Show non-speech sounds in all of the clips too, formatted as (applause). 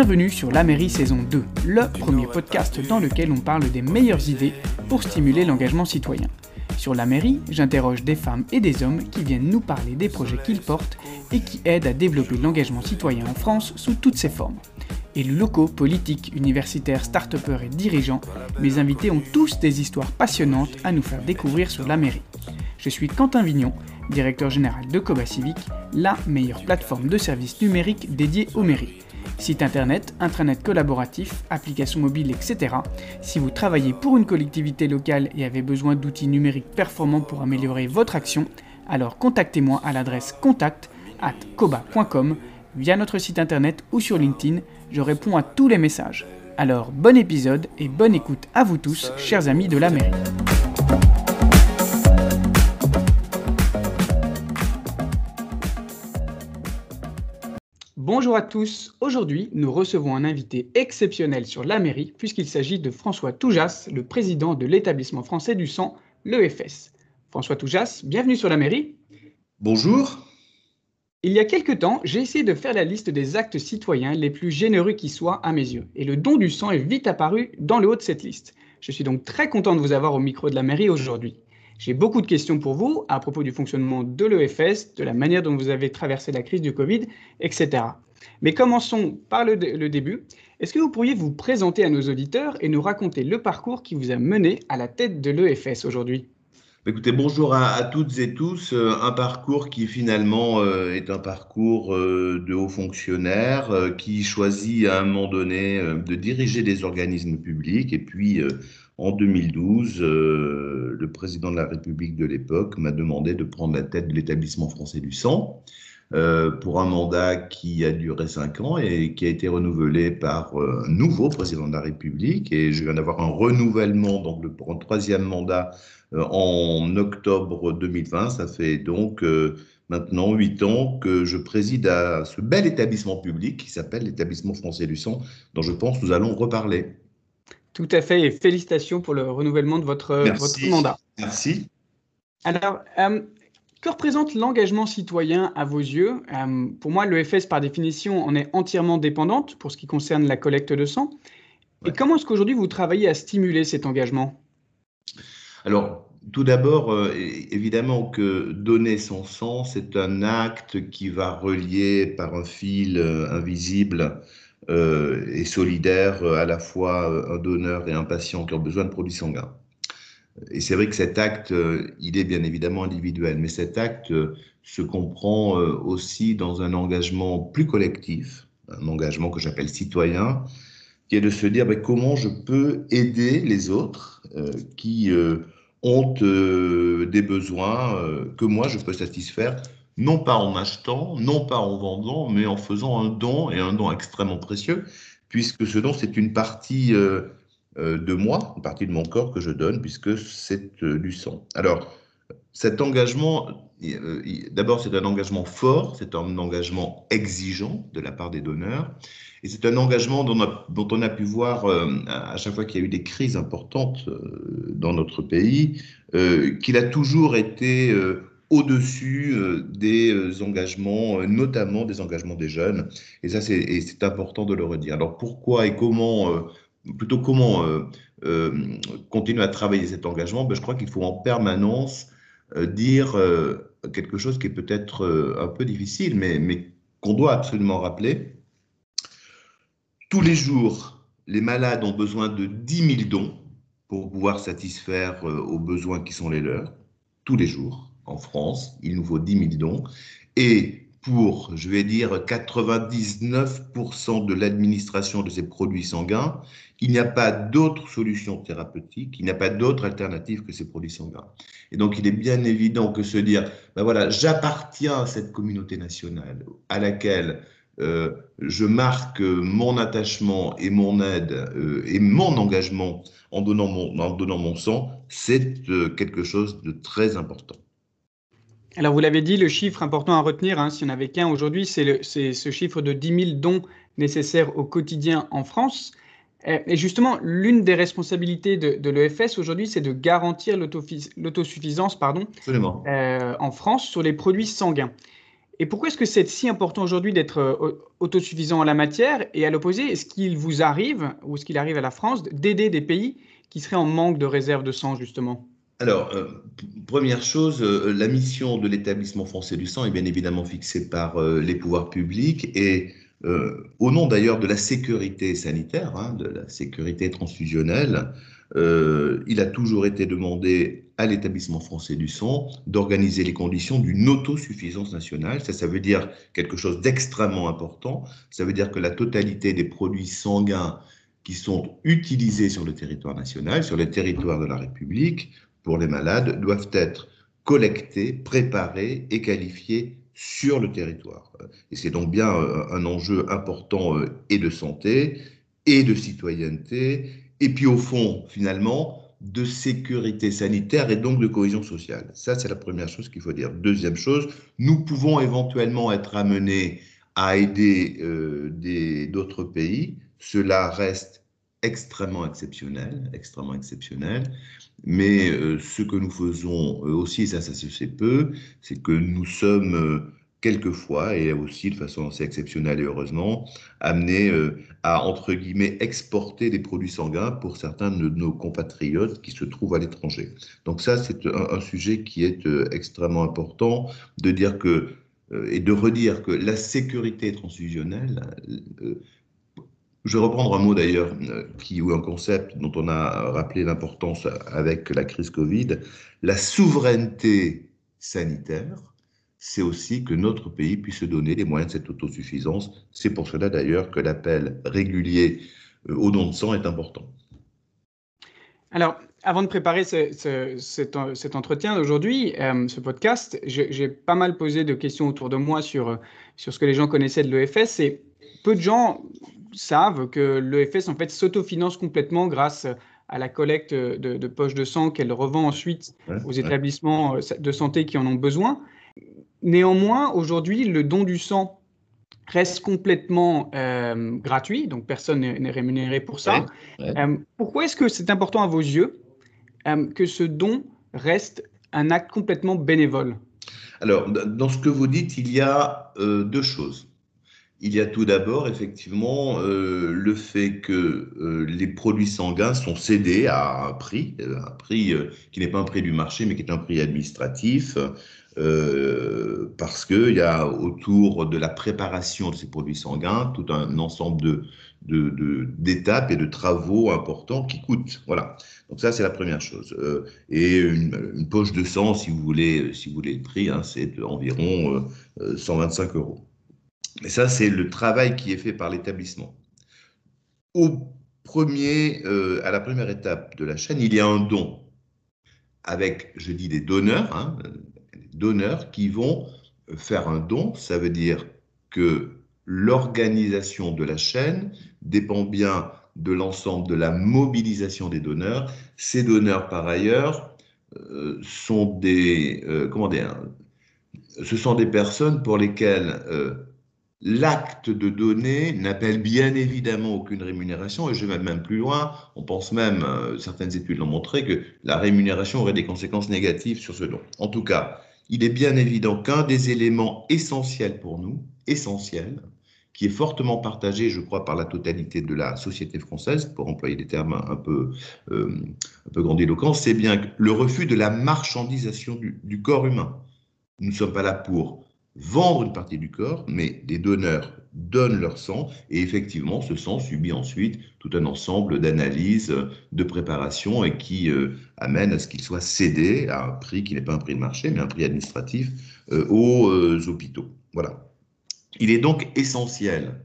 Bienvenue sur La Mairie saison 2, le premier podcast dans lequel on parle des meilleures idées pour stimuler l'engagement citoyen. Sur La Mairie, j'interroge des femmes et des hommes qui viennent nous parler des projets qu'ils portent et qui aident à développer l'engagement citoyen en France sous toutes ses formes. Élus locaux, politiques, universitaires, start et dirigeants, mes invités ont tous des histoires passionnantes à nous faire découvrir sur La Mairie. Je suis Quentin Vignon, directeur général de Coba Civic, la meilleure plateforme de services numériques dédiée aux mairies. Site internet, intranet collaboratif, applications mobiles, etc. Si vous travaillez pour une collectivité locale et avez besoin d'outils numériques performants pour améliorer votre action, alors contactez-moi à l'adresse contact at koba.com via notre site internet ou sur LinkedIn. Je réponds à tous les messages. Alors bon épisode et bonne écoute à vous tous, chers amis de la mairie. Bonjour à tous. Aujourd'hui, nous recevons un invité exceptionnel sur la mairie puisqu'il s'agit de François Toujas, le président de l'établissement français du sang, l'EFS. François Toujas, bienvenue sur la mairie. Bonjour. Il y a quelque temps, j'ai essayé de faire la liste des actes citoyens les plus généreux qui soient à mes yeux, et le don du sang est vite apparu dans le haut de cette liste. Je suis donc très content de vous avoir au micro de la mairie aujourd'hui. J'ai beaucoup de questions pour vous à propos du fonctionnement de l'EFS, de la manière dont vous avez traversé la crise du Covid, etc. Mais commençons par le, début. Est-ce que vous pourriez vous présenter à nos auditeurs et nous raconter le parcours qui vous a mené à la tête de l'EFS aujourd'hui? Écoutez, bonjour à, toutes et tous. Euh, un parcours qui finalement euh, est un parcours euh, de hauts fonctionnaires qui choisit à un moment donné de diriger des organismes publics et puis en 2012, euh, le président de la République de l'époque m'a demandé de prendre la tête de l'établissement français du sang euh, pour un mandat qui a duré cinq ans et qui a été renouvelé par euh, un nouveau président de la République. Et je viens d'avoir un renouvellement donc pour un troisième mandat en octobre 2020. Ça fait donc maintenant huit ans que je préside à ce bel établissement public qui s'appelle l'établissement français du sang, dont je pense nous allons reparler. Tout à fait, et félicitations pour le renouvellement de votre, mandat. Merci. Alors, euh, que représente l'engagement citoyen à vos yeux? Euh, Pour moi, l'EFS, par définition, en est entièrement dépendante pour ce qui concerne la collecte de sang. Et comment est-ce qu'aujourd'hui vous travaillez à stimuler cet engagement? Alors, tout d'abord, euh, évidemment que donner son sang, c'est un acte qui va relier par un fil invisible euh, et solidaire euh, à la fois euh, un donneur et un patient qui ont besoin de produits sanguins. Et c'est vrai que cet acte, il est bien évidemment individuel, mais cet acte se comprend aussi dans un engagement plus collectif, un engagement que j'appelle citoyen, qui est de se dire ben, comment je peux aider les autres qui ont des besoins que moi je peux satisfaire non pas en achetant, non pas en vendant, mais en faisant un don, et un don extrêmement précieux, puisque ce don, c'est une partie euh, euh, de moi, une partie de mon corps que je donne, puisque c'est euh, du sang. Alors, cet engagement, d'abord, c'est un engagement fort, c'est un engagement exigeant de la part des donneurs, et c'est un engagement dont, dont, on a pu voir à chaque fois qu'il y a eu des crises importantes dans notre pays, qu'il a toujours été au-dessus euh, des euh, engagements, euh, notamment des engagements des jeunes. Et ça, c'est important de le redire. Alors pourquoi et comment, plutôt comment continuer à travailler cet engagement? Ben, Je crois qu'il faut en permanence dire quelque chose qui est peut-être un peu difficile, mais, mais qu'on doit absolument rappeler. Tous les jours, les malades ont besoin de 10 000 dons pour pouvoir satisfaire aux besoins qui sont les leurs, tous les jours en France, il nous faut 10 000 dons. Et pour, je vais dire, 99% de l'administration de ces produits sanguins, il n'y a pas d'autre solution thérapeutique, il n'y a pas d'autre alternative que ces produits sanguins. Et donc, il est bien évident que se dire, ben voilà, j'appartiens à cette communauté nationale à laquelle euh, je marque mon attachement et mon aide euh, et mon engagement en donnant mon, en donnant mon sang, c'est euh, quelque chose de très important. Alors, vous l'avez dit, le chiffre important à retenir, hein, s'il n'y en avait qu'un aujourd'hui, c'est ce chiffre de 10 000 dons nécessaires au quotidien en France. Et justement, l'une des responsabilités de, l'EFS aujourd'hui, c'est de garantir l'autosuffisance pardon, euh, en France sur les produits sanguins. Et pourquoi est-ce que c'est si important aujourd'hui d'être euh, autosuffisant en la matière? Et à l'opposé, est-ce qu'il vous arrive, ou est-ce qu'il arrive à la France, d'aider des pays qui seraient en manque de réserves de sang, justement? Alors, euh, première chose, euh, la mission de l'établissement français du sang est bien évidemment fixée par les pouvoirs publics et au nom d'ailleurs de la sécurité sanitaire, hein, de la sécurité transfusionnelle, il a toujours été demandé à l'établissement français du sang d'organiser les conditions d'une autosuffisance nationale. Ça, ça veut dire quelque chose d'extrêmement important. Ça veut dire que la totalité des produits sanguins qui sont utilisés sur le territoire national, sur le territoire de la République, pour les malades, doivent être collectés, préparés et qualifiés sur le territoire. Et c'est donc bien euh, un enjeu important euh, et de santé et de citoyenneté. Et puis au fond, finalement, de sécurité sanitaire et donc de cohésion sociale. Ça, c'est la première chose qu'il faut dire. Deuxième chose, nous pouvons éventuellement être amenés à aider euh, d'autres pays. Cela reste extrêmement exceptionnel, extrêmement exceptionnel. Mais euh, ce que nous faisons euh, aussi, ça, ça se fait peu, c'est que nous sommes quelquefois, et aussi de façon assez exceptionnelle et heureusement, amené euh, à, entre guillemets, exporter des produits sanguins pour certains de nos compatriotes qui se trouvent à l'étranger. Donc ça, c'est un, sujet qui est euh, extrêmement important, de dire que, euh, et de redire que la sécurité transfusionnelle, je vais reprendre un mot d'ailleurs, qui, ou un concept dont on a rappelé l'importance avec la crise Covid, la souveraineté sanitaire c'est aussi que notre pays puisse se donner les moyens de cette autosuffisance. C'est pour cela d'ailleurs que l'appel régulier euh, au don de sang est important. Alors, avant de préparer cet, entretien d'aujourd'hui, euh, ce podcast, j'ai pas mal posé de questions autour de moi sur, sur ce que les gens connaissaient de l'EFS et peu de gens savent que l'EFS en fait s'autofinance complètement grâce à la collecte de, poches de sang qu'elle revend ensuite aux établissements euh, de santé qui en ont besoin. Néanmoins, aujourd'hui, le don du sang reste complètement euh, gratuit, donc personne n'est rémunéré pour ça. Euh, pourquoi est-ce que c'est important à vos yeux euh, que ce don reste un acte complètement bénévole? Alors, dans ce que vous dites, il y a deux choses. Il y a tout d'abord effectivement le fait que les produits sanguins sont cédés à un prix, un prix qui n'est pas un prix du marché, mais qui est un prix administratif, euh, parce qu'il y a autour de la préparation de ces produits sanguins tout un ensemble d'étapes et de travaux importants qui coûtent. Voilà. Donc ça, c'est la première chose. Euh, et une, poche de sang, si vous voulez, si vous voulez le prix, hein, c'est environ 125 euh, euros. Et ça, c'est le travail qui est fait par l'établissement. Au premier, à la première étape de la chaîne, il y a un don avec, je dis, des donneurs, hein, donneurs qui vont faire un don. Ça veut dire que l'organisation de la chaîne dépend bien de l'ensemble de la mobilisation des donneurs. Ces donneurs, par ailleurs, euh, sont des, euh, comment dire, ce sont des personnes pour lesquelles euh, l'acte de donner n'appelle bien évidemment aucune rémunération, et je vais même plus loin, on pense même, certaines études l'ont montré, que la rémunération aurait des conséquences négatives sur ce don. En tout cas, il est bien évident qu'un des éléments essentiels pour nous, essentiels, qui est fortement partagé, je crois, par la totalité de la société française, pour employer des termes un peu, euh, un peu grandiloquents, c'est bien le refus de la marchandisation du corps humain. Nous ne sommes pas là pour vendre une partie du corps, mais des donneurs donnent leur sang et effectivement ce sang subit ensuite tout un ensemble d'analyses, de préparation et qui euh, amène à ce qu'il soit cédé à un prix qui n'est pas un prix de marché mais un prix administratif euh, aux euh, hôpitaux. Voilà. Il est donc essentiel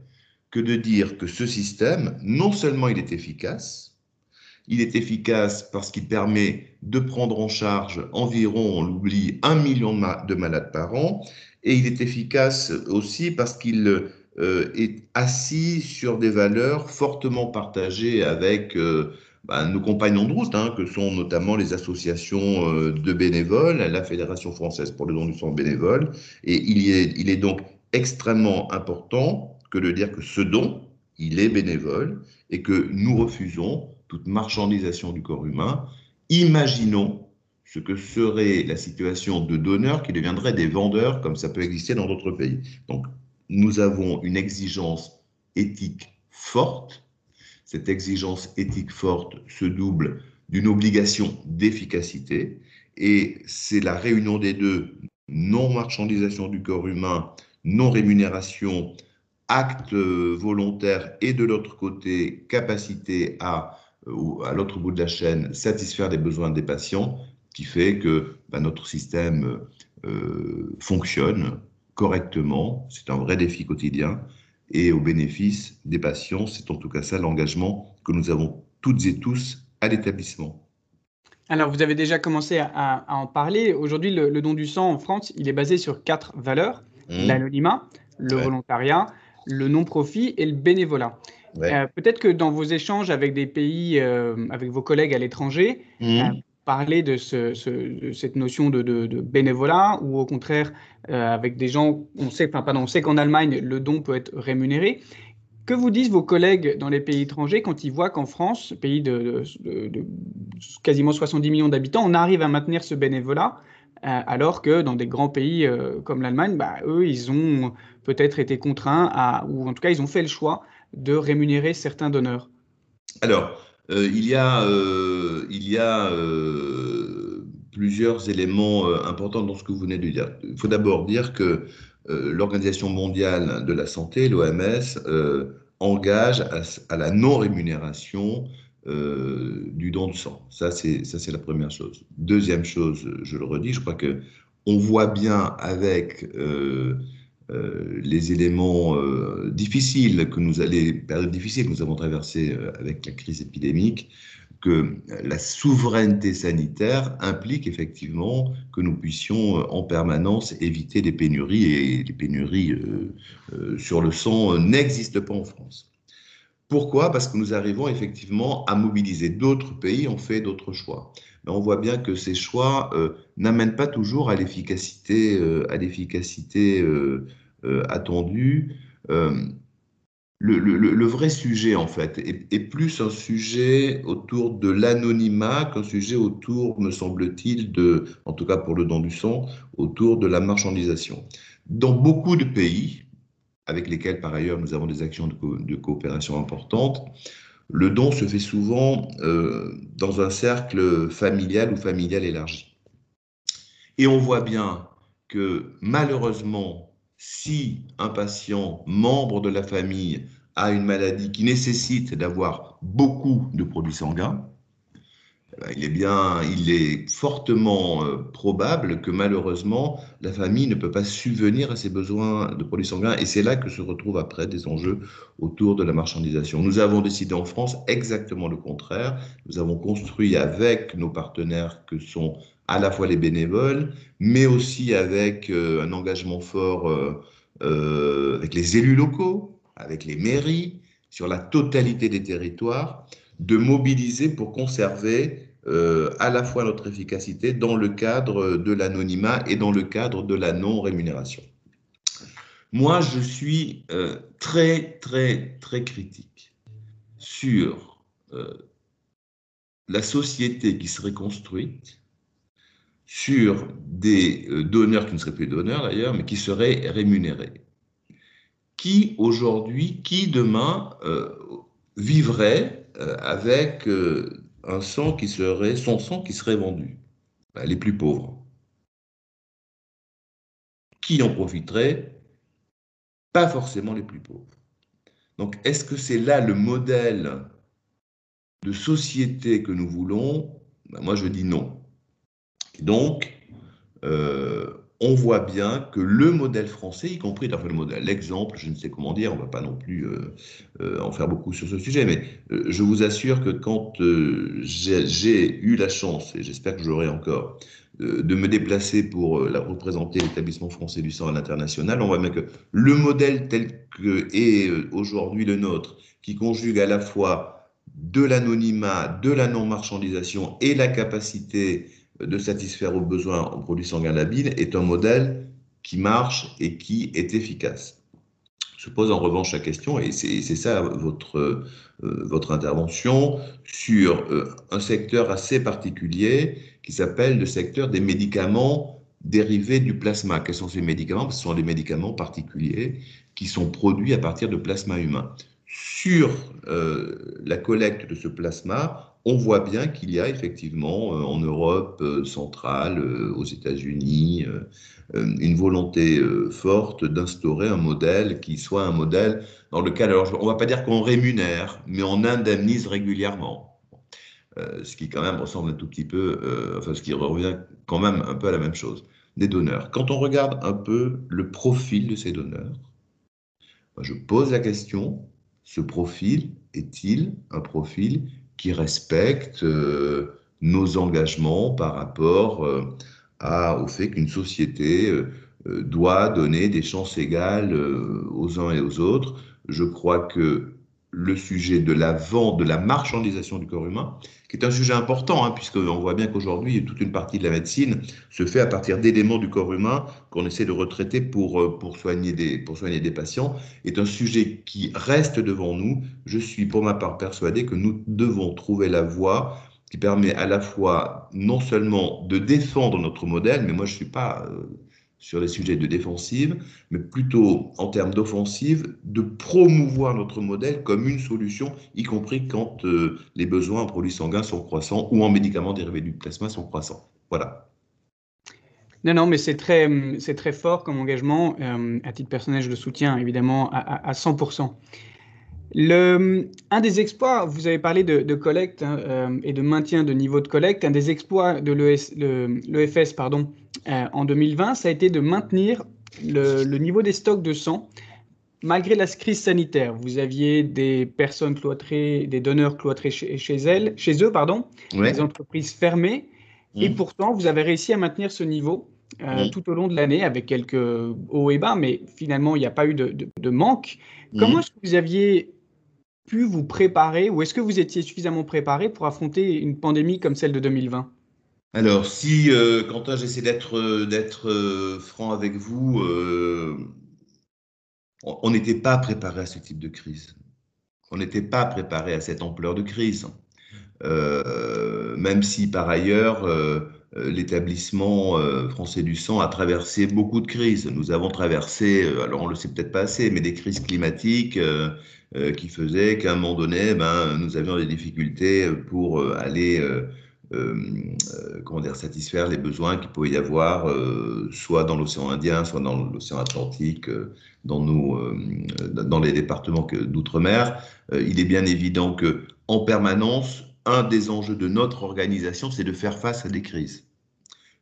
que de dire que ce système, non seulement il est efficace, il est efficace parce qu'il permet de prendre en charge environ, on l'oublie, un million de malades par an, et il est efficace aussi parce qu'il euh, est assis sur des valeurs fortement partagées avec euh, bah, nos compagnons de route, hein, que sont notamment les associations euh, de bénévoles, la Fédération française pour le don du sang bénévole. Et il est, il est donc extrêmement important que de dire que ce don, il est bénévole et que nous refusons toute marchandisation du corps humain. Imaginons ce que serait la situation de donneurs qui deviendraient des vendeurs, comme ça peut exister dans d'autres pays. Donc, nous avons une exigence éthique forte. Cette exigence éthique forte se double d'une obligation d'efficacité, et c'est la réunion des deux, non-marchandisation du corps humain, non-rémunération, acte volontaire, et de l'autre côté, capacité à, à l'autre bout de la chaîne, satisfaire les besoins des patients, qui fait que bah, notre système euh, fonctionne correctement. C'est un vrai défi quotidien et au bénéfice des patients. C'est en tout cas ça l'engagement que nous avons toutes et tous à l'établissement. Alors, vous avez déjà commencé à, en parler. Aujourd'hui, le, don du sang en France, il est basé sur quatre valeurs mmh. l'anonymat, le volontariat, le non-profit et le bénévolat. Euh, peut-être que dans vos échanges avec des pays, euh, avec vos collègues à l'étranger, mmh. euh, parler de, cette notion de, bénévolat ou au contraire avec des gens, on sait, enfin, pardon, on sait qu'en Allemagne, le don peut être rémunéré. Que vous disent vos collègues dans les pays étrangers quand ils voient qu'en France, pays de, quasiment 70 millions d'habitants, on arrive à maintenir ce bénévolat, euh, alors que dans des grands pays euh, comme l'Allemagne, bah, eux, ils ont peut-être été contraints à, ou en tout cas, ils ont fait le choix de rémunérer certains donneurs Alors, euh, il y a, y a plusieurs éléments importants dans ce que vous venez de dire. Il faut d'abord dire que euh, l'Organisation mondiale de la santé, l'OMS, euh, engage à, la non-rémunération euh, du don de sang. Ça, c'est la première chose. Deuxième chose, je le redis, je crois que on voit bien avec les éléments difficiles que nous périodes difficiles que nous avons traversées avec la crise épidémique, que la souveraineté sanitaire implique effectivement que nous puissions euh, en permanence éviter des pénuries et les pénuries euh, euh, sur le sang n'existent pas en France. Pourquoi? Parce que nous arrivons effectivement à mobiliser. D'autres pays ont fait d'autres choix. On voit bien que ces choix n'amènent pas toujours à l'efficacité, à l'efficacité attendue le, vrai sujet, en fait, est, plus un sujet autour de l'anonymat qu'un sujet autour, me semble-t-il, de, en tout cas pour le don du sang, autour de la marchandisation. Dans beaucoup de pays, avec lesquels par ailleurs nous avons des actions de, coopération importantes, le don se fait souvent euh, dans un cercle familial ou familial élargi. Et on voit bien que malheureusement, si un patient, membre de la famille, a une maladie qui nécessite d'avoir beaucoup de produits sanguins, il est bien, il est fortement euh, probable que malheureusement la famille ne peut pas subvenir à ses besoins de produits sanguins, et c'est là que se retrouvent après des enjeux autour de la marchandisation. Nous avons décidé en France exactement le contraire. Nous avons construit avec nos partenaires que sont à la fois les bénévoles, mais aussi avec euh, un engagement fort euh, avec les élus locaux, avec les mairies, sur la totalité des territoires, de mobiliser pour conserver euh, à la fois notre efficacité dans le cadre de l'anonymat et dans le cadre de la non-rémunération. Moi, je suis euh, très, très, très critique sur euh, la société qui serait construite, sur des donneurs qui ne seraient plus donneurs d'ailleurs, mais qui seraient rémunérés qui aujourd'hui, qui demain vivrait avec un sang qui serait, son sang qui serait vendu ben, Les plus pauvres. Qui en profiterait? Pas forcément les plus pauvres. Donc, est-ce que c'est là le modèle de société que nous voulons? Ben, Moi, je dis non. donc, on voit bien que le modèle français, y compris le modèle, l'exemple, je ne sais comment dire, on ne va pas non plus euh, euh, en faire beaucoup sur ce sujet, mais euh, je vous assure que quand j'ai eu la chance, et j'espère que j'aurai encore, de me déplacer pour représenter l'établissement français du sang à l'international, on voit bien que le modèle tel que est aujourd'hui le nôtre, qui conjugue à la fois de l'anonymat, de la non-marchandisation et la capacité de satisfaire aux besoins en produits sanguins labiles est un modèle qui marche et qui est efficace. Se pose en revanche la question, et c'est ça votre, euh, votre intervention, sur euh, un secteur assez particulier qui s'appelle le secteur des médicaments dérivés du plasma. Quels sont ces médicaments? Ce sont des médicaments particuliers qui sont produits à partir de plasma humain. Sur euh, la collecte de ce plasma, on voit bien qu'il y a effectivement euh, en Europe euh, centrale, aux États-Unis, une volonté forte d'instaurer un modèle qui soit un modèle dans lequel, alors on ne va pas dire qu'on rémunère, mais on indemnise régulièrement. ce qui quand même ressemble un tout petit peu, enfin ce qui revient quand même un peu à la même chose, des donneurs. Quand on regarde un peu le profil de ces donneurs, je pose la question, ce profil est-il un profil qui respecte euh, nos engagements par rapport euh, au fait qu'une société euh, doit donner des chances égales aux uns et aux autres? Je crois que le sujet de la vente, de la marchandisation du corps humain, qui est un sujet important, hein, puisqu'on voit bien qu'aujourd'hui, toute une partie de la médecine se fait à partir d'éléments du corps humain qu'on essaie de retraiter pour, euh, pour, soigner des, pour soigner des patients, est un sujet qui reste devant nous. Je suis pour ma part persuadé que nous devons trouver la voie qui permet à la fois non seulement de défendre notre modèle, mais moi je ne suis pas... Euh, sur les sujets de défensive, mais plutôt en termes d'offensive, de promouvoir notre modèle comme une solution, y compris quand euh, les besoins en produits sanguins sont croissants ou en médicaments dérivés du plasma sont croissants. Voilà. Non, non, mais c'est très, c'est très fort comme engagement. Euh, à titre personnel, je le soutiens évidemment à, à 100%. Le, un des exploits, vous avez parlé de, collecte hein, euh, et de maintien de niveau de collecte, un des exploits de l'EFS pardon, euh, en 2020, ça a été de maintenir le, niveau des stocks de sang malgré la crise sanitaire. Vous aviez des personnes cloîtrées, des donneurs cloîtrés chez, elles, chez eux, pardon, des entreprises fermées, et mmh. pourtant vous avez réussi à maintenir ce niveau. Euh, mmh. tout au long de l'année avec quelques hauts et bas, mais finalement il n'y a pas eu de, manque. Mmh. Comment est-ce que vous aviez pu vous préparer ou est-ce que vous étiez suffisamment préparé pour affronter une pandémie comme celle de 2020 alors, si, euh, Quentin, j'essaie d'être euh, euh, franc avec vous, on n'était pas préparé à ce type de crise. On n'était pas préparé à cette ampleur de crise. même si, par ailleurs, l'établissement français du sang a traversé beaucoup de crises. Nous avons traversé, alors on le sait peut-être pas assez, mais des crises climatiques, euh, qui faisait qu'à un moment donné, ben, nous avions des difficultés pour euh, aller euh, comment dire, satisfaire les besoins qu'il pouvait y avoir, soit dans l'océan Indien, soit dans l'océan Atlantique, dans, nos, dans les départements d'outre-mer. il est bien évident que, en permanence, un des enjeux de notre organisation, c'est de faire face à des crises.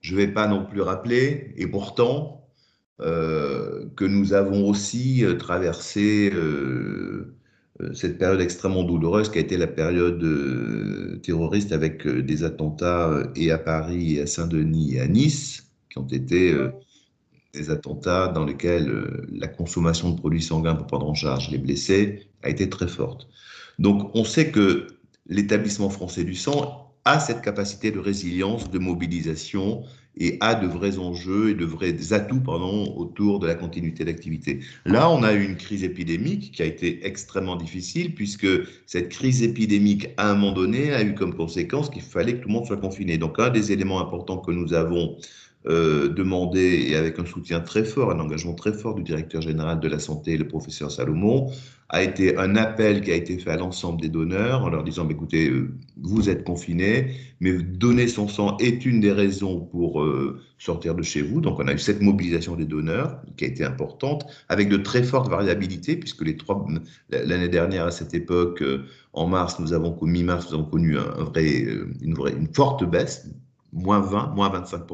Je ne vais pas non plus rappeler, et pourtant, euh, que nous avons aussi euh, traversé euh, cette période extrêmement douloureuse qui a été la période terroriste avec des attentats et à Paris, et à Saint-Denis et à Nice, qui ont été des attentats dans lesquels la consommation de produits sanguins pour prendre en charge les blessés a été très forte. Donc on sait que l'établissement français du sang a cette capacité de résilience, de mobilisation et a de vrais enjeux et de vrais atouts pardon, autour de la continuité d'activité. Là, on a eu une crise épidémique qui a été extrêmement difficile puisque cette crise épidémique, à un moment donné, a eu comme conséquence qu'il fallait que tout le monde soit confiné. Donc, un des éléments importants que nous avons euh, demandé, et avec un soutien très fort, un engagement très fort du directeur général de la santé, le professeur Salomon, a été un appel qui a été fait à l'ensemble des donneurs en leur disant, écoutez, euh, vous êtes confinés, mais donner son sang est une des raisons pour euh, sortir de chez vous. Donc on a eu cette mobilisation des donneurs qui a été importante, avec de très fortes variabilités, puisque les trois l'année dernière à cette époque, euh, en mars, nous avons mi-mars, nous avons connu un, vrai, une, vraie, une forte baisse, moins 20, moins 25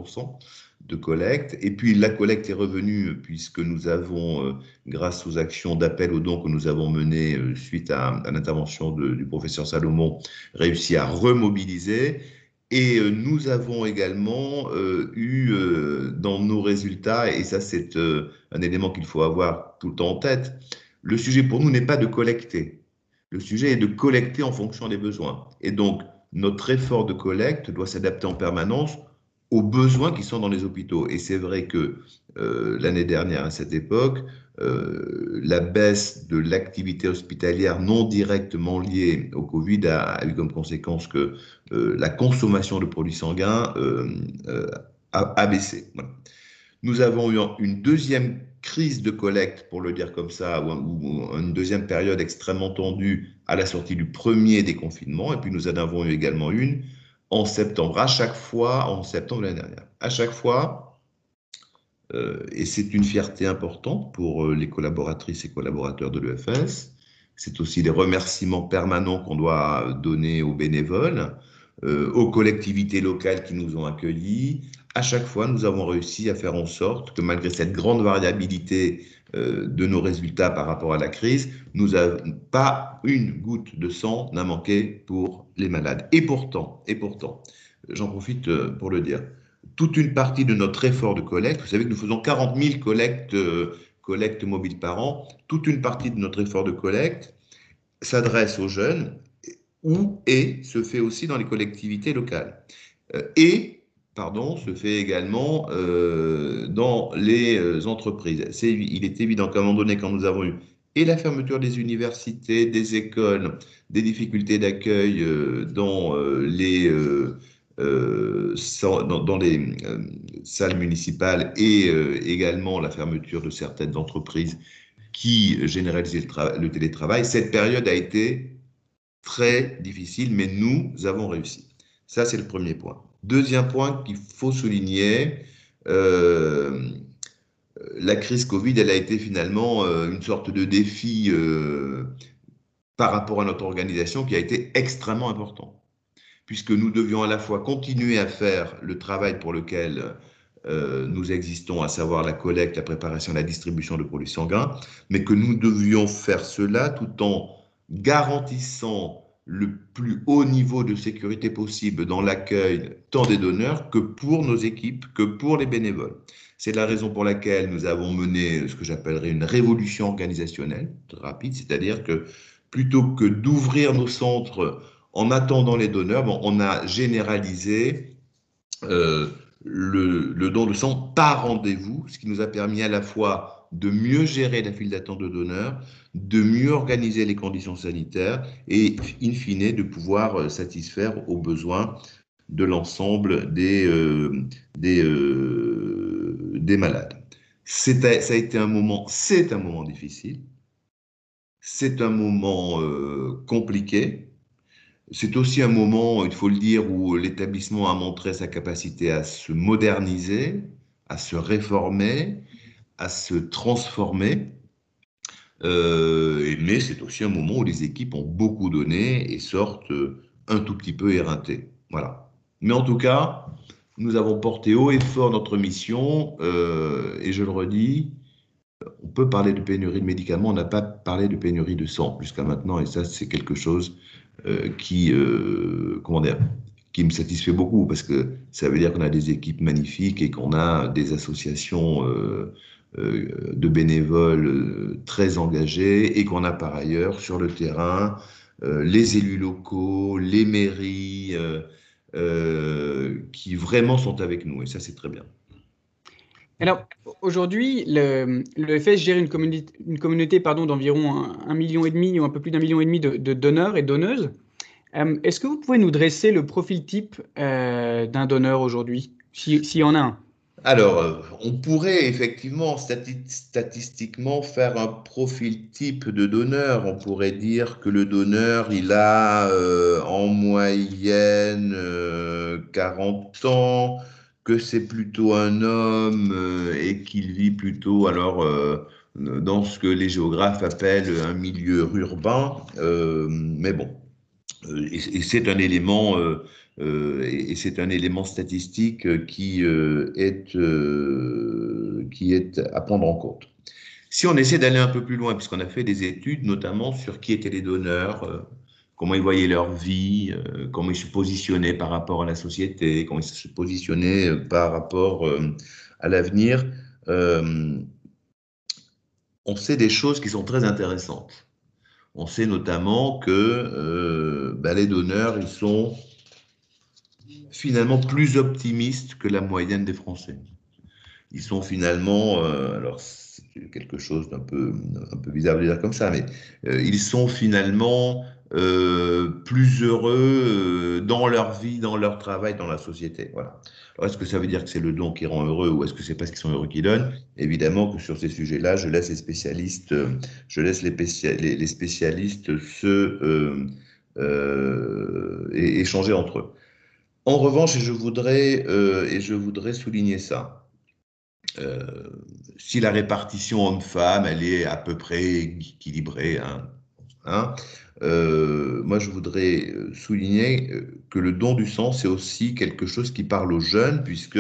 de collecte. Et puis la collecte est revenue puisque nous avons, euh, grâce aux actions d'appel aux dons que nous avons menées euh, suite à, l'intervention du professeur Salomon, réussi à remobiliser. Et euh, nous avons également eu dans nos résultats, et ça c'est un élément qu'il faut avoir tout le temps en tête, le sujet pour nous n'est pas de collecter. Le sujet est de collecter en fonction des besoins. Et donc, notre effort de collecte doit s'adapter en permanence aux besoins qui sont dans les hôpitaux. Et c'est vrai que l'année dernière, à cette époque, la baisse de l'activité hospitalière non directement liée au Covid a, eu comme conséquence que la consommation de produits sanguins a, baissé. Nous avons eu une deuxième crise de collecte, pour le dire comme ça, ou, une deuxième période extrêmement tendue à la sortie du premier déconfinement, et puis nous en avons eu également une en septembre, à chaque fois, en septembre l'année dernière. À chaque fois, euh, et c'est une fierté importante pour euh, les collaboratrices et collaborateurs de l'EFS, c'est aussi des remerciements permanents qu'on doit donner aux bénévoles, euh, aux collectivités locales qui nous ont accueillis, à chaque fois, nous avons réussi à faire en sorte que malgré cette grande variabilité euh, de nos résultats par rapport à la crise, nous avons pas une goutte de sang n'a manqué pour les malades. Et pourtant, et pourtant, j'en profite euh, pour le dire, toute une partie de notre effort de collecte, vous savez que nous faisons 40 000 collectes, euh, collectes mobiles par an, toute une partie de notre effort de collecte s'adresse aux jeunes ou et se fait aussi dans les collectivités locales. et pardon, se fait également euh, dans les euh, entreprises. il est évident qu'à un moment donné, quand nous avons eu et la fermeture des universités, des écoles, des difficultés d'accueil euh, dans, les, dans, les salles municipales et également la fermeture de certaines entreprises qui généralisaient le, le télétravail, cette période a été très difficile, mais nous avons réussi. Ça, c'est le premier point. Deuxième point qu'il faut souligner, euh, la crise Covid, elle a été finalement euh, une sorte de défi euh, par rapport à notre organisation qui a été extrêmement important, puisque nous devions à la fois continuer à faire le travail pour lequel nous existons, à savoir la collecte, la préparation, la distribution de produits sanguins, mais que nous devions faire cela tout en garantissant le plus haut niveau de sécurité possible dans l'accueil tant des donneurs que pour nos équipes, que pour les bénévoles. C'est la raison pour laquelle nous avons mené ce que j'appellerais une révolution organisationnelle rapide, c'est-à-dire que plutôt que d'ouvrir nos centres en attendant les donneurs, on a généralisé euh, le, le, don de sang par rendez-vous, ce qui nous a permis à la fois de mieux gérer la file d'attente de donneurs, de mieux organiser les conditions sanitaires et, in fine, de pouvoir euh, satisfaire aux besoins de l'ensemble des, euh, euh, des malades. Ça a été un moment, c'est un moment difficile, c'est un moment compliqué, c'est aussi un moment, il faut le dire, où l'établissement a montré sa capacité à se moderniser, à se réformer, à se transformer. Euh, mais c'est aussi un moment où les équipes ont beaucoup donné et sortent euh, un tout petit peu éreintées. Voilà. Mais en tout cas, nous avons porté haut et fort notre mission, euh, et je le redis, on peut parler de pénurie de médicaments, on n'a pas parlé de pénurie de sang jusqu'à maintenant, et ça, c'est quelque chose qui, comment qui me satisfait beaucoup, parce que ça veut dire qu'on a des équipes magnifiques et qu'on a des associations de bénévoles euh, très engagés et qu'on a par ailleurs sur le terrain euh, les élus locaux, les mairies qui vraiment sont avec nous et ça c'est très bien. Alors aujourd'hui, le, FS gère une une communauté pardon, d'environ un, million et demi ou un peu plus d'un million et demi de, donneurs et donneuses. Est-ce que vous pouvez nous dresser le profil type d'un donneur aujourd'hui, s'il y en a un? Alors, euh, on pourrait effectivement statistiquement faire un profil type de donneur. On pourrait dire que le donneur, il a euh, en moyenne 40 euh, ans, que c'est plutôt un homme et qu'il vit plutôt alors dans ce que les géographes appellent un milieu urbain. mais bon, et c'est un élément euh, et, c'est un élément statistique euh, qui, euh, est, qui est à prendre en compte. Si on essaie d'aller un peu plus loin, puisqu'on a fait des études notamment sur qui étaient les donneurs, comment ils voyaient leur vie, comment ils se positionnaient par rapport à la société, comment ils se positionnaient par rapport à l'avenir, on sait des choses qui sont très intéressantes. On sait notamment que bah, les donneurs, ils sont finalement plus optimistes que la moyenne des Français. Ils sont finalement, euh, alors c'est quelque chose d'un peu, un bizarre de dire comme ça, mais euh, ils sont finalement euh, plus heureux dans leur vie, dans leur travail, dans la société. Voilà. Alors est-ce que ça veut dire que c'est le don qui rend heureux ou est-ce que c'est parce qu'ils sont heureux qui donnent? Évidemment que sur ces sujets-là, je laisse les spécialistes, je laisse les spécialistes se échanger entre eux. En revanche, je voudrais, euh, et je voudrais souligner ça, euh, si la répartition homme-femme, elle est à peu près équilibrée, hein, hein euh, moi je voudrais souligner que le don du sang, c'est aussi quelque chose qui parle aux jeunes, puisque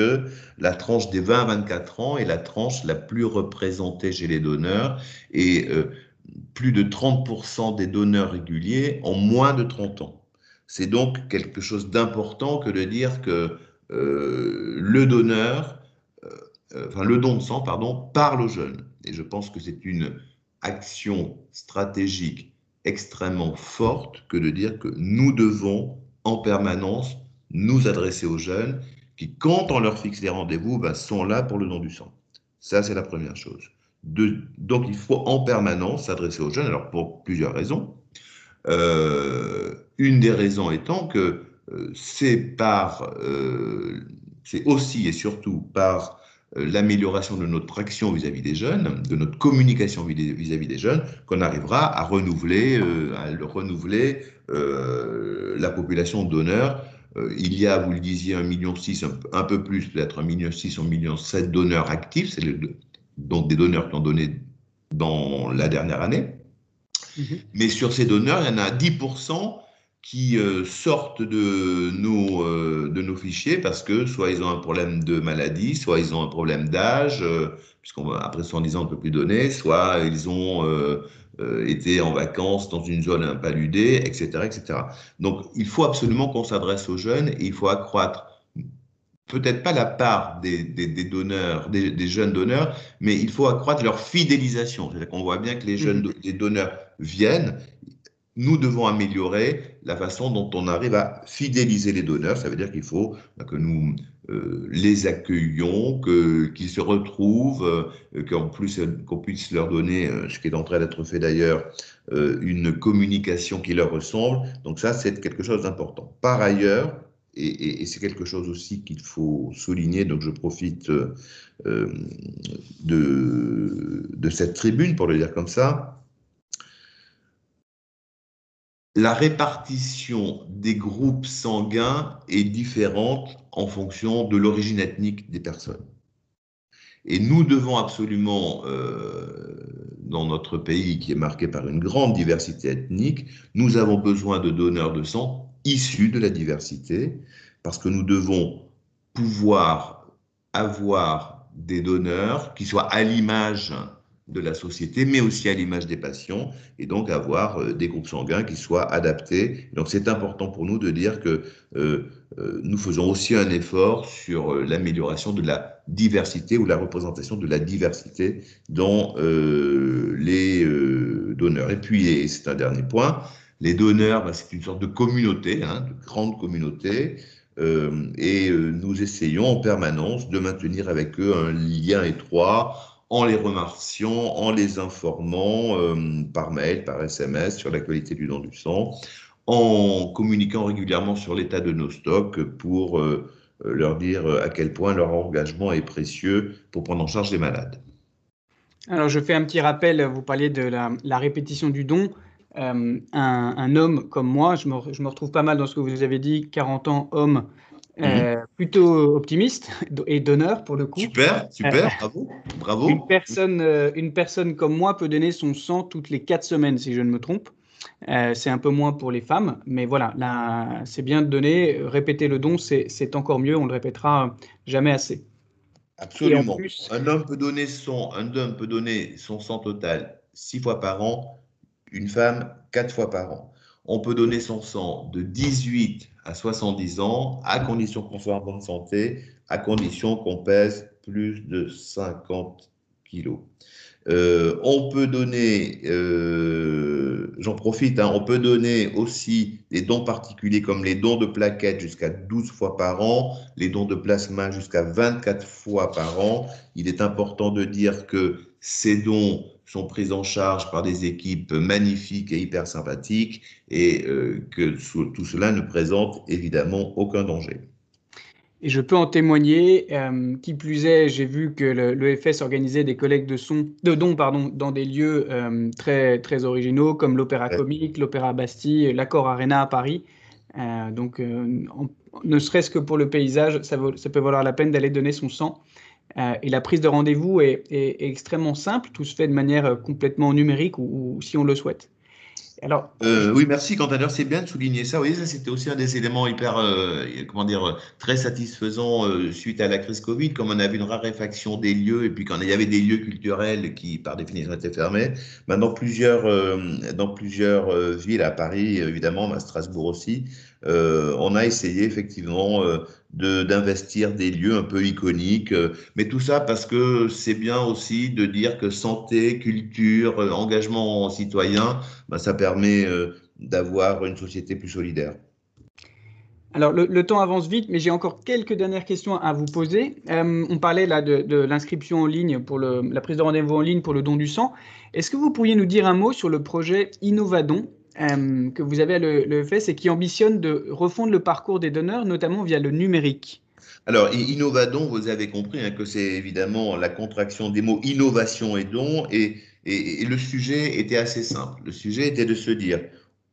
la tranche des 20-24 ans est la tranche la plus représentée chez les donneurs, et plus de 30% des donneurs réguliers ont moins de 30 ans. C'est donc quelque chose d'important que de dire que euh, le donneur, euh, euh, enfin le don de sang, pardon, parle aux jeunes. Et je pense que c'est une action stratégique extrêmement forte que de dire que nous devons en permanence nous adresser aux jeunes qui, quand on leur fixe les rendez-vous, bah, sont là pour le don du sang. Ça, c'est la première chose. donc, il faut en permanence s'adresser aux jeunes, alors pour plusieurs raisons. Euh, une des raisons étant que euh, c'est par, euh, c'est aussi et surtout par l'amélioration de notre action vis-à-vis des jeunes, de notre communication vis-à-vis des jeunes, qu'on arrivera à renouveler, à le renouveler la population d'honneurs. il y a, vous le disiez, 1,6 million, un, peu plus, peut-être 1,6 million, 1,7 million donneurs actifs, donc des donneurs qui ont donné dans la dernière année. Mhm. Mais sur ces donneurs, il y en a 10% qui euh, sortent de nos, euh, de nos fichiers parce que soit ils ont un problème de maladie, soit ils ont un problème d'âge, euh, puisqu'on va après 110 ans on ne peut plus donner, soit ils ont été en vacances dans une zone impaludée, etc., etc. Donc il faut absolument qu'on s'adresse aux jeunes et il faut accroître peut-être pas la part des, donneurs, des, jeunes donneurs, mais il faut accroître leur fidélisation. C'est-à-dire qu'on voit bien que les jeunes mmh. les donneurs viennent. Nous devons améliorer la façon dont on arrive à fidéliser les donneurs. Ça veut dire qu'il faut bah, que nous euh, les accueillions, qu'ils se retrouvent, euh, qu'en plus qu'on puisse leur donner, euh, ce qui est en train d'être fait d'ailleurs, une communication qui leur ressemble. Donc ça, c'est quelque chose d'important. Par ailleurs, et, c'est quelque chose aussi qu'il faut souligner, donc je profite euh, de, cette tribune pour le dire comme ça. La répartition des groupes sanguins est différente en fonction de l'origine ethnique des personnes. Et nous devons absolument, euh, dans notre pays qui est marqué par une grande diversité ethnique, nous avons besoin de donneurs de sang issus de la diversité, parce que nous devons pouvoir avoir des donneurs qui soient à l'image de la société, mais aussi à l'image des patients, et donc avoir euh, des groupes sanguins qui soient adaptés. Donc c'est important pour nous de dire que euh, euh, nous faisons aussi un effort sur l'amélioration de la diversité ou la représentation de la diversité dans les donneurs. Et puis, et c'est un dernier point, les donneurs, bah, c'est une sorte de communauté, hein, de grande communauté, et nous essayons en permanence de maintenir avec eux un lien étroit en les remerciant, en les informant euh, par mail, par SMS sur la qualité du don du sang, en communiquant régulièrement sur l'état de nos stocks pour leur dire à quel point leur engagement est précieux pour prendre en charge les malades. Alors je fais un petit rappel, vous parliez de la répétition du don. Euh, un, homme comme moi, je me, retrouve pas mal dans ce que vous avez dit, 40 ans, homme, euh, mhm. plutôt optimiste et donneur pour le coup. Super, super, euh, bravo, bravo. Une personne, une personne comme moi peut donner son sang toutes les 4 semaines, si je ne me trompe. c'est un peu moins pour les femmes, mais voilà, là, c'est bien de donner. Répéter le don, c'est encore mieux. On le répétera jamais assez. Absolument. Un homme peut donner son, un homme peut donner son sang total six fois par an une femme quatre fois par an. On peut donner son sang de 18 à 70 ans, à condition qu'on soit en bonne santé, à condition qu'on pèse plus de 50 kilos. Euh, on peut donner, euh, j'en profite, hein, on peut donner aussi des dons particuliers comme les dons de plaquettes jusqu'à 12 fois par an, les dons de plasma jusqu'à 24 fois par an. Il est important de dire que ces dons sont pris en charge par des équipes magnifiques et hyper sympathiques et euh, que tout cela ne présente évidemment aucun danger. Et je peux en témoigner. Euh, qui plus est, j'ai vu que l'EFS organisait des collectes de, son, de dons pardon, dans des lieux euh, très, très originaux comme l'Opéra Comique, l'Opéra Bastille, l'Accord Arena à Paris. Donc, ne serait-ce que pour le paysage, ça, ça, peut valoir la peine d'aller donner son sang. Et la prise de rendez-vous est, extrêmement simple. Tout se fait de manière complètement numérique ou si on le souhaite. Alors, euh, oui, merci Quentin. C'est bien de souligner ça. Oui, ça c'était aussi un des éléments hyper, euh, comment dire, très satisfaisants euh, suite à la crise Covid, comme on avait une raréfaction des lieux et puis quand il y avait des lieux culturels qui, par définition, étaient fermés. Maintenant, plusieurs, dans plusieurs villes, à Paris évidemment, à Strasbourg aussi, on a essayé effectivement d'investir des lieux un peu iconiques. Euh, mais tout ça parce que c'est bien aussi de dire que santé, culture, euh, engagement citoyen, ben, ça permet euh, d'avoir une société plus solidaire. Alors, le, temps avance vite, mais j'ai encore quelques dernières questions à vous poser. on parlait là de, l'inscription en ligne pour la prise de rendez-vous en ligne pour le don du sang. Est-ce que vous pourriez nous dire un mot sur le projet Innovadon? Euh, que vous avez à l'EFS et qui ambitionne de refondre le parcours des donneurs, notamment via le numérique. Alors, Innovadon, vous avez compris hein, que c'est évidemment la contraction des mots innovation et don, et, le sujet était assez simple. Le sujet était de se dire,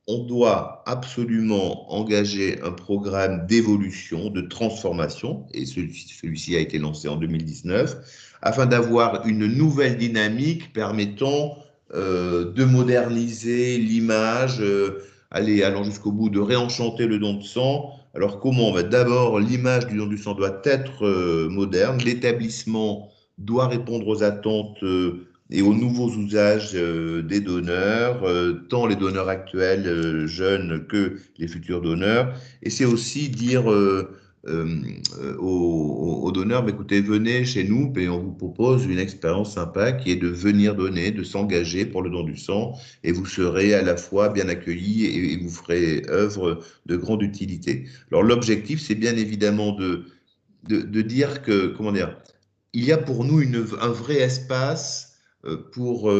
on doit absolument engager un programme d'évolution, de transformation, et celui-ci a été lancé en 2019, afin d'avoir une nouvelle dynamique permettant euh, de moderniser l'image, euh, aller jusqu'au bout, de réenchanter le don de sang. Alors comment ben, D'abord, l'image du don du sang doit être euh, moderne, l'établissement doit répondre aux attentes et aux nouveaux usages des donneurs, tant les donneurs actuels, jeunes, que les futurs donneurs. Et c'est aussi dire euh, euh, aux, donneurs, mais écoutez, venez chez nous et on vous propose une expérience sympa qui est de venir donner, de s'engager pour le don du sang et vous serez à la fois bien accueillis et, vous ferez œuvre de grande utilité. Alors l'objectif, c'est bien évidemment de, de, dire que, comment dire, il y a pour nous un vrai espace euh, pour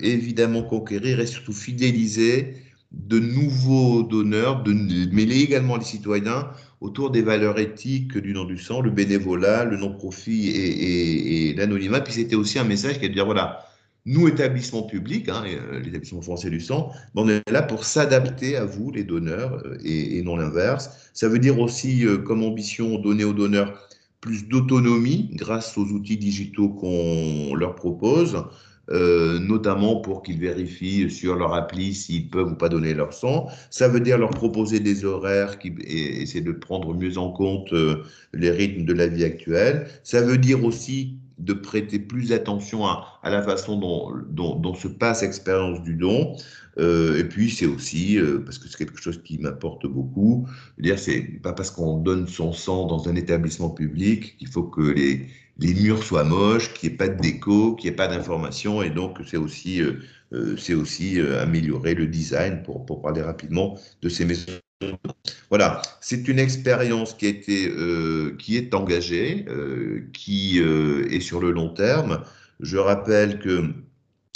évidemment conquérir et surtout fidéliser de nouveaux donneurs, de mêler également les citoyens autour des valeurs éthiques du nom du sang, le bénévolat, le non-profit et, l'anonymat. Puis c'était aussi un message qui est de dire, voilà, nous, établissements publics, hein, euh, l'établissement français du sang, on est là pour s'adapter à vous, les donneurs, euh, et, non l'inverse. Ça veut dire aussi, euh, comme ambition, donner aux donneurs plus d'autonomie grâce aux outils digitaux qu'on leur propose. Euh, notamment pour qu'ils vérifient sur leur appli s'ils peuvent ou pas donner leur sang. Ça veut dire leur proposer des horaires qui, et essayer de prendre mieux en compte euh, les rythmes de la vie actuelle. Ça veut dire aussi de prêter plus attention à, à la façon dont, dont, se passe l'expérience du don. Euh, et puis c'est aussi, euh, parce que c'est quelque chose qui m'importe beaucoup, c'est pas parce qu'on donne son sang dans un établissement public qu'il faut que les, les murs soient moches, qu'il n'y ait pas de déco, qu'il n'y ait pas d'information, et donc c'est aussi, euh, c'est aussi améliorer le design pour, pour, parler rapidement de ces maisons. Voilà, c'est une expérience qui, a été, euh, qui est engagée, qui est sur le long terme. Je rappelle que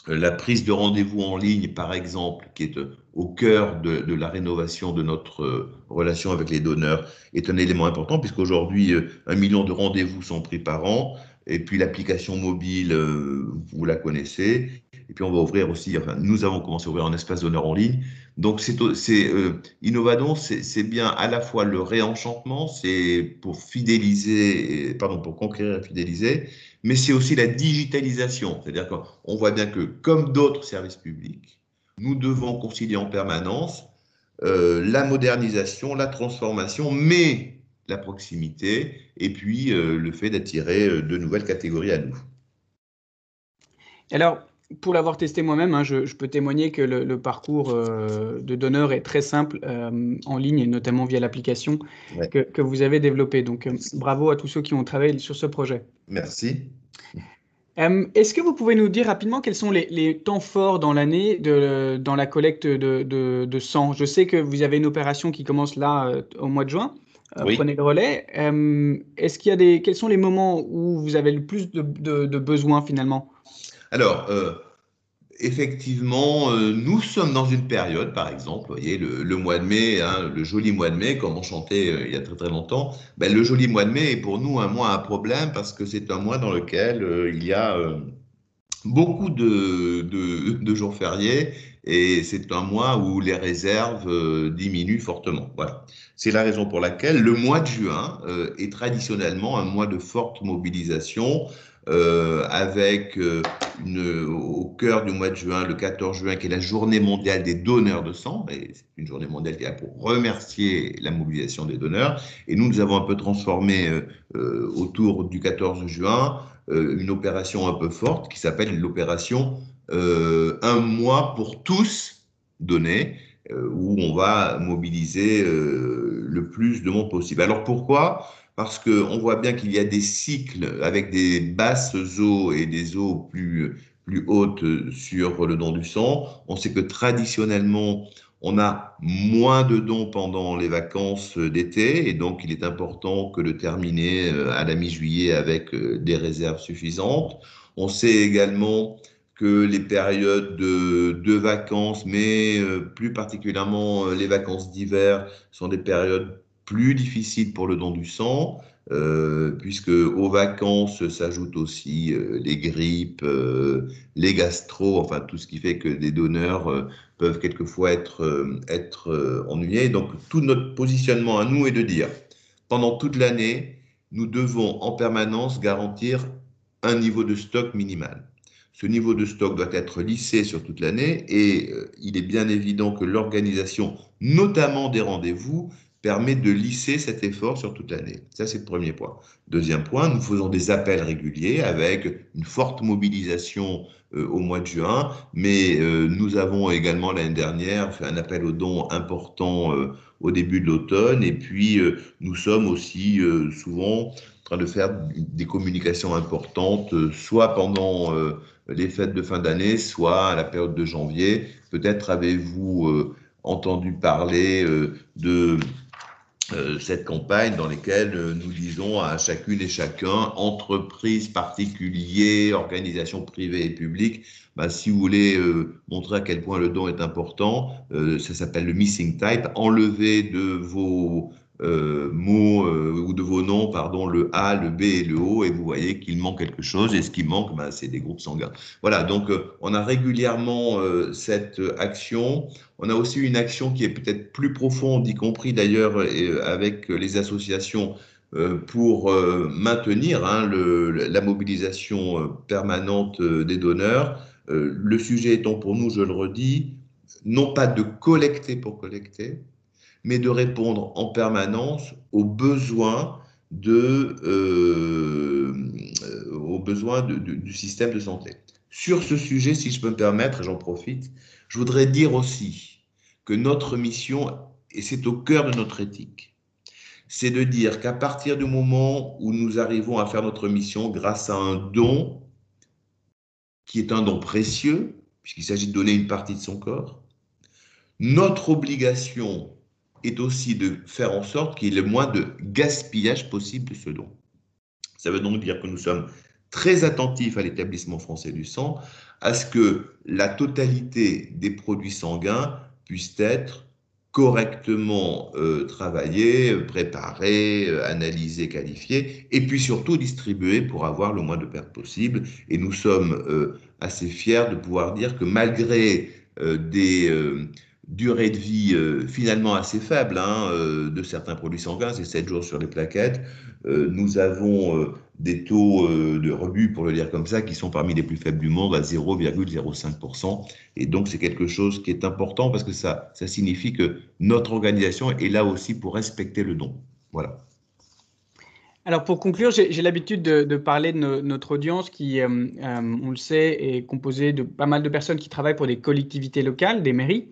la prise de rendez-vous en ligne, par exemple, qui est au cœur de, la rénovation de notre euh, relation avec les donneurs, est un élément important, puisqu'aujourd'hui, euh, un million de rendez-vous sont pris par an, et puis l'application mobile, euh, vous la connaissez, et puis on va ouvrir aussi, nous avons commencé à ouvrir un espace donneur en ligne. Donc, c'est, c'est Innovadon, c'est bien à la fois le réenchantement, c'est pour fidéliser, pardon, pour conquérir et fidéliser, mais c'est aussi la digitalisation. C'est-à-dire qu'on voit bien que, comme d'autres services publics, nous devons concilier en permanence euh, la modernisation, la transformation, mais la proximité, et puis euh, le fait d'attirer euh, de nouvelles catégories à nous. Alors, pour l'avoir testé moi-même, hein, je, peux témoigner que le, parcours de donneur est très simple en ligne, et notamment via l'application que, que, vous avez développée. Donc, bravo à tous ceux qui ont travaillé sur ce projet. Merci. Est-ce que vous pouvez nous dire rapidement quels sont les, temps forts dans l'année dans la collecte de, sang? Je sais que vous avez une opération qui commence là au mois de juin. Prenez le relais. Est-ce qu'il y a des quels sont les moments où vous avez le plus de, besoins finalement? Alors effectivement, euh, nous sommes dans une période, par exemple, voyez, le, mois de mai, hein, le joli mois de mai, comme on chantait euh, il y a très très longtemps, ben, le joli mois de mai est pour nous un mois à problème parce que c'est un mois dans lequel euh, il y a beaucoup de, de, jours fériés et c'est un mois où les réserves diminuent fortement. Voilà. C'est la raison pour laquelle le mois de juin est traditionnellement un mois de forte mobilisation euh, avec euh, au cœur du mois de juin, le 14 juin, qui est la journée mondiale des donneurs de sang. C'est une journée mondiale qui est là pour remercier la mobilisation des donneurs. Et nous, nous avons un peu transformé euh, autour du 14 juin une opération un peu forte qui s'appelle l'opération Un mois pour tous donner où on va mobiliser le plus de monde possible. Alors pourquoi? Parce qu'on voit bien qu'il y a des cycles avec des basses eaux et des eaux plus, plus hautes sur le don du sang. On sait que traditionnellement, on a moins de dons pendant les vacances d'été et donc il est important que de terminer euh, à la mi-juillet avec euh, des réserves suffisantes. On sait également que les périodes de, vacances, mais euh, plus particulièrement les vacances d'hiver, sont des périodes plus difficile pour le don du sang, euh, puisque aux vacances s'ajoutent aussi euh, les grippes, euh, les gastro, enfin tout ce qui fait que des donneurs peuvent quelquefois être, être ennuyés. Donc tout notre positionnement à nous est de dire, pendant toute l'année, nous devons en permanence garantir un niveau de stock minimal. Ce niveau de stock doit être lissé sur toute l'année et il est bien évident que l'organisation, notamment des rendez-vous, permet de lisser cet effort sur toute l'année. Ça, c'est le premier point. Deuxième point, nous faisons des appels réguliers avec une forte mobilisation euh, au mois de juin, mais euh, nous avons également l'année dernière fait un appel aux dons important euh, au début de l'automne, et puis nous sommes aussi souvent en train de faire des communications importantes, soit pendant les fêtes de fin d'année, soit à la période de janvier. Peut-être avez-vous entendu parler de cette campagne dans laquelle euh, nous disons à chacune et chacun, entreprises, particuliers, organisations privées et publiques, bah, si vous voulez euh, montrer à quel point le don est important, ça s'appelle le missing type, enlevez de vos euh, mots euh, ou de vos noms, pardon, le A, le B et le O, et vous voyez qu'il manque quelque chose, et ce qui manque, ben, c'est des groupes sanguins. Voilà, donc euh, on a régulièrement cette action. On a aussi une action qui est peut-être plus profonde, y compris d'ailleurs avec les associations pour maintenir hein, la mobilisation permanente des donneurs. le sujet étant pour nous, je le redis, non pas de collecter pour collecter, mais de répondre en permanence aux besoins, de, euh, aux besoins du système de santé. Sur ce sujet, si je peux me permettre, j'en profite, je voudrais dire aussi que notre mission, et c'est au cœur de notre éthique, c'est de dire qu'à partir du moment où nous arrivons à faire notre mission grâce à un don, qui est un don précieux, puisqu'il s'agit de donner une partie de son corps, notre obligation est aussi de faire en sorte qu'il y ait le moins de gaspillage possible de ce don. Ça veut donc dire que nous sommes très attentifs à l'établissement français du sang, à ce que la totalité des produits sanguins puissent être correctement euh, travaillés, préparés, euh, analysés, qualifiés, et puis surtout distribués pour avoir le moins de pertes possible. Et nous sommes euh, assez fiers de pouvoir dire que malgré des durée de vie euh, finalement assez faible hein, euh, de certains produits sanguins, c'est 7 jours sur les plaquettes. Euh, nous avons des taux de rebut, pour le dire comme ça, qui sont parmi les plus faibles du monde, à 0,05%. Et donc c'est quelque chose qui est important parce que ça, ça signifie que notre organisation est là aussi pour respecter le don. Voilà. Alors pour conclure, j'ai l'habitude de, parler de notre audience qui, on le sait, est composée de pas mal de personnes qui travaillent pour des collectivités locales, des mairies.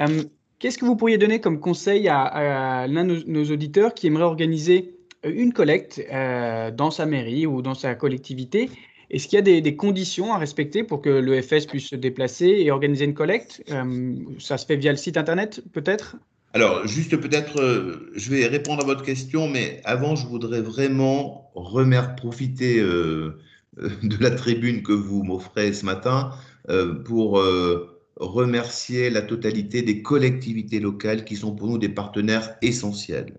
Euh, qu'est-ce que vous pourriez donner comme conseil à, l'un de nos, auditeurs qui aimerait organiser euh, une collecte euh, dans sa mairie ou dans sa collectivité? Est-ce qu'il y a des, conditions à respecter pour que l'EFS puisse se déplacer et organiser une collecte? Ça se fait via le site internet, peut-être? Alors, juste peut-être, je vais répondre à votre question, mais avant, je voudrais vraiment remercier, profiter (laughs) de la tribune que vous m'offrez ce matin pour remercier la totalité des collectivités locales qui sont pour nous des partenaires essentiels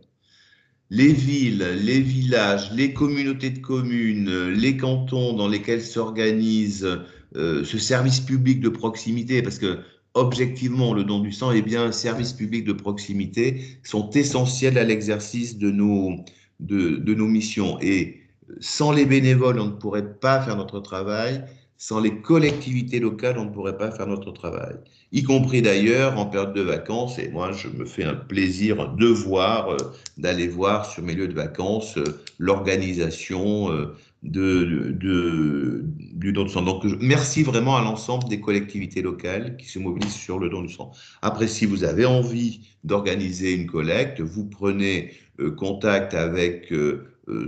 les villes, les villages, les communautés de communes, les cantons dans lesquels s'organise euh, ce service public de proximité, parce que objectivement, le don du sang et bien un service public de proximité, sont essentiels à l'exercice de nos, de nos missions. Et sans les bénévoles, on ne pourrait pas faire notre travail. Sans les collectivités locales, on ne pourrait pas faire notre travail, y compris d'ailleurs en période de vacances. Et moi, je me fais un plaisir de voir, euh, d'aller voir sur mes lieux de vacances euh, l'organisation euh, de, du don de sang. Donc, merci vraiment à l'ensemble des collectivités locales qui se mobilisent sur le don du sang. Après, si vous avez envie d'organiser une collecte, vous prenez contact avec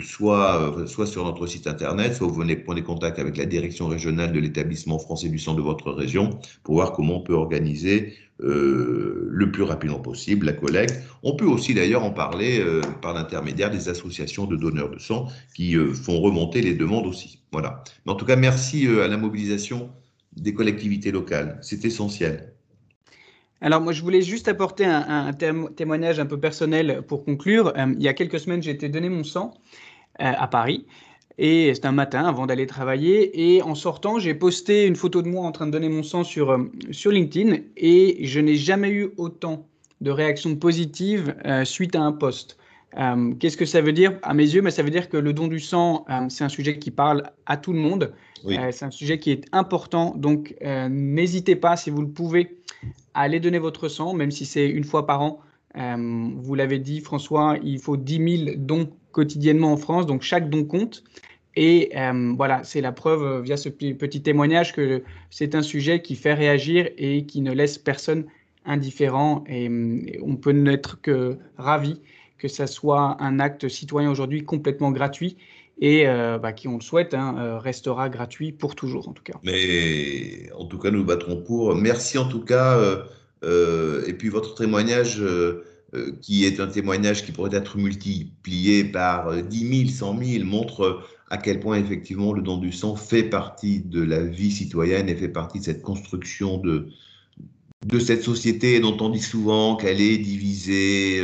soit, euh, soit sur notre site internet, soit vous venez prendre contact avec la direction régionale de l'établissement français du sang de votre région pour voir comment on peut organiser euh, le plus rapidement possible la collecte. On peut aussi d'ailleurs en parler par l'intermédiaire des associations de donneurs de sang qui font remonter les demandes aussi. Voilà. Mais en tout cas, merci à la mobilisation des collectivités locales. C'est essentiel. Alors moi, je voulais juste apporter un, témoignage un peu personnel pour conclure. Euh, il y a quelques semaines, j'ai été donner mon sang euh, à Paris. Et c'était un matin avant d'aller travailler. Et en sortant, j'ai posté une photo de moi en train de donner mon sang sur, euh, sur LinkedIn. Et je n'ai jamais eu autant de réactions positives suite à un post. Qu'est-ce que ça veut dire? À mes yeux, mais ça veut dire que le don du sang, c'est un sujet qui parle à tout le monde. c'est un sujet qui est important. Donc, n'hésitez pas, si vous le pouvez, allez donner votre sang, même si c'est une fois par an. Euh, vous l'avez dit, François, il faut 10 000 dons quotidiennement en France, donc chaque don compte. Et euh, voilà, c'est la preuve euh, via ce petit témoignage que c'est un sujet qui fait réagir et qui ne laisse personne indifférent. Et, on peut n'être que ravi que ça soit un acte citoyen aujourd'hui complètement gratuit et bah, qui, on le souhaite, hein, restera gratuit pour toujours en tout cas. Mais en tout cas, nous battrons pour. Merci en tout cas. Euh, et puis votre témoignage, euh, euh, qui est un témoignage qui pourrait être multiplié par 10 000, 100 000, montre à quel point effectivement le don du sang fait partie de la vie citoyenne et fait partie de cette construction de, de cette société dont on dit souvent qu'elle est divisée,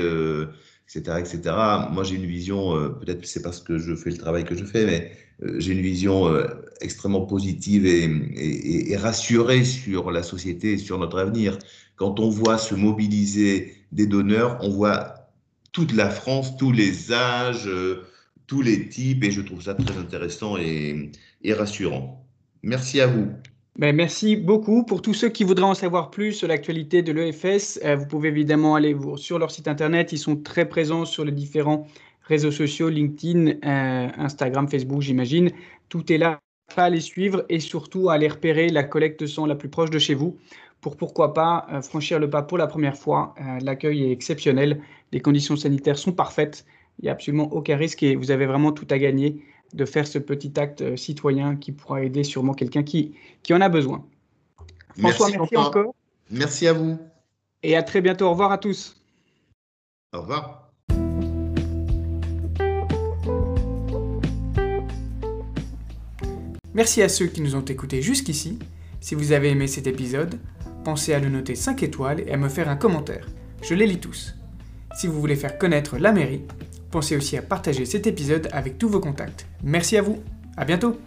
etc., etc. Moi, j'ai une vision, peut-être c'est parce que je fais le travail que je fais, mais j'ai une vision extrêmement positive et, rassurée sur la société et sur notre avenir quand on voit se mobiliser des donneurs, on voit toute la France, tous les âges, euh, tous les types, et je trouve ça très intéressant et, rassurant. Merci à vous. Ben, merci beaucoup. Pour tous ceux qui voudraient en savoir plus sur l'actualité de l'EFS, euh, vous pouvez évidemment aller sur leur site internet. Ils sont très présents sur les différents réseaux sociaux, LinkedIn, euh, Instagram, Facebook, j'imagine. Tout est là à les suivre et surtout à aller repérer la collecte sang la plus proche de chez vous pour pourquoi pas euh, franchir le pas pour la première fois. L'accueil est exceptionnel, les conditions sanitaires sont parfaites, il n'y a absolument aucun risque et vous avez vraiment tout à gagner de faire ce petit acte euh, citoyen qui pourra aider sûrement quelqu'un qui, qui en a besoin. François, merci, encore. Merci à vous. Et à très bientôt. Au revoir à tous. Au revoir. Merci à ceux qui nous ont écoutés jusqu'ici. Si vous avez aimé cet épisode, pensez à le noter 5 étoiles et à me faire un commentaire. Je les lis tous. Si vous voulez faire connaître la mairie, pensez aussi à partager cet épisode avec tous vos contacts. Merci à vous, à bientôt